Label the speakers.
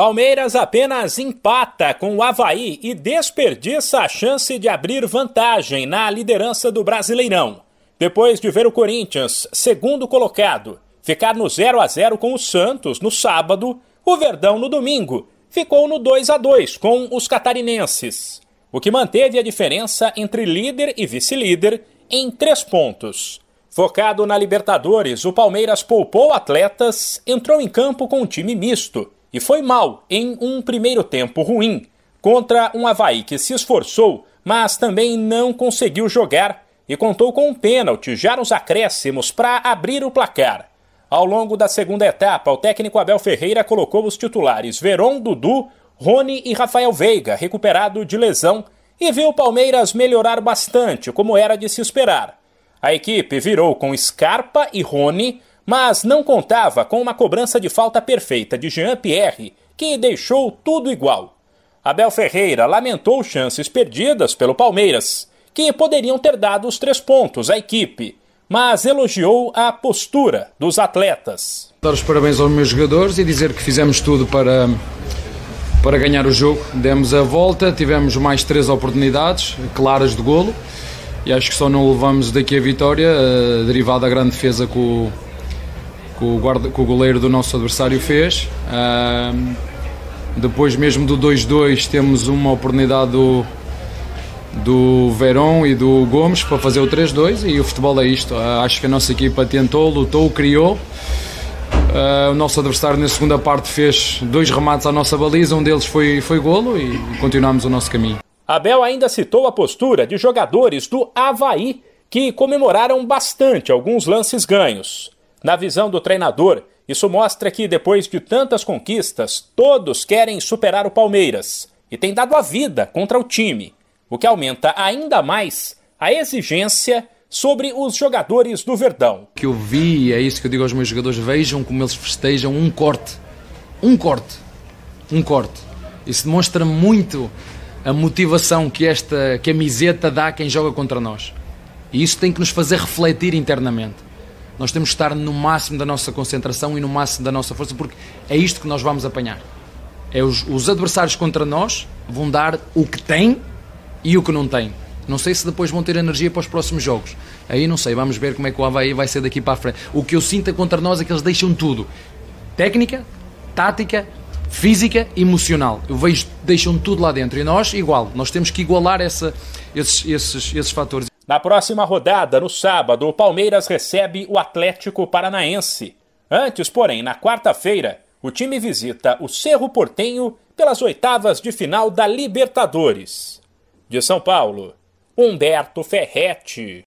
Speaker 1: Palmeiras apenas empata com o Havaí e desperdiça a chance de abrir vantagem na liderança do Brasileirão. Depois de ver o Corinthians, segundo colocado, ficar no 0 a 0 com o Santos no sábado, o Verdão no domingo ficou no 2 a 2 com os catarinenses, o que manteve a diferença entre líder e vice-líder em três pontos. Focado na Libertadores, o Palmeiras poupou atletas, entrou em campo com um time misto e foi mal em um primeiro tempo ruim contra um Havaí que se esforçou, mas também não conseguiu jogar e contou com um pênalti já nos acréscimos para abrir o placar. Ao longo da segunda etapa, o técnico Abel Ferreira colocou os titulares Veron, Dudu, Rony e Rafael Veiga, recuperado de lesão, e viu o Palmeiras melhorar bastante, como era de se esperar. A equipe virou com Scarpa e Rony, mas não contava com uma cobrança de falta perfeita de Jean-Pierre, que deixou tudo igual. Abel Ferreira lamentou chances perdidas pelo Palmeiras, que poderiam ter dado os três pontos à equipe, mas elogiou a postura dos atletas.
Speaker 2: Dar os parabéns aos meus jogadores e dizer que fizemos tudo para, para ganhar o jogo. Demos a volta, tivemos mais três oportunidades claras de golo e acho que só não levamos daqui a vitória, uh, derivado da grande defesa que o, que o, guarda, que o goleiro do nosso adversário fez. Uh, depois mesmo do 2-2 temos uma oportunidade do, do Verón e do Gomes para fazer o 3-2 e o futebol é isto. Uh, acho que a nossa equipa tentou, lutou, criou. Uh, o nosso adversário na segunda parte fez dois remates à nossa baliza, um deles foi, foi golo e continuamos o nosso caminho.
Speaker 1: Abel ainda citou a postura de jogadores do Havaí que comemoraram bastante alguns lances ganhos. Na visão do treinador, isso mostra que depois de tantas conquistas, todos querem superar o Palmeiras e tem dado a vida contra o time, o que aumenta ainda mais a exigência sobre os jogadores do Verdão.
Speaker 2: O que eu vi, é isso que eu digo aos meus jogadores, vejam como eles festejam um corte. Um corte. Um corte. Isso demonstra muito a motivação que esta camiseta dá a quem joga contra nós. E isso tem que nos fazer refletir internamente. Nós temos que estar no máximo da nossa concentração e no máximo da nossa força, porque é isto que nós vamos apanhar. É os, os adversários contra nós vão dar o que têm e o que não têm. Não sei se depois vão ter energia para os próximos jogos. Aí não sei, vamos ver como é que o Havaí vai ser daqui para a frente. O que eu sinto contra nós é que eles deixam tudo: técnica, tática física emocional. Eu vejo, deixam tudo lá dentro. E nós, igual, nós temos que igualar essa, esses, esses, esses fatores.
Speaker 1: Na próxima rodada, no sábado, o Palmeiras recebe o Atlético Paranaense. Antes, porém, na quarta-feira, o time visita o Cerro Portenho pelas oitavas de final da Libertadores. De São Paulo, Humberto Ferretti.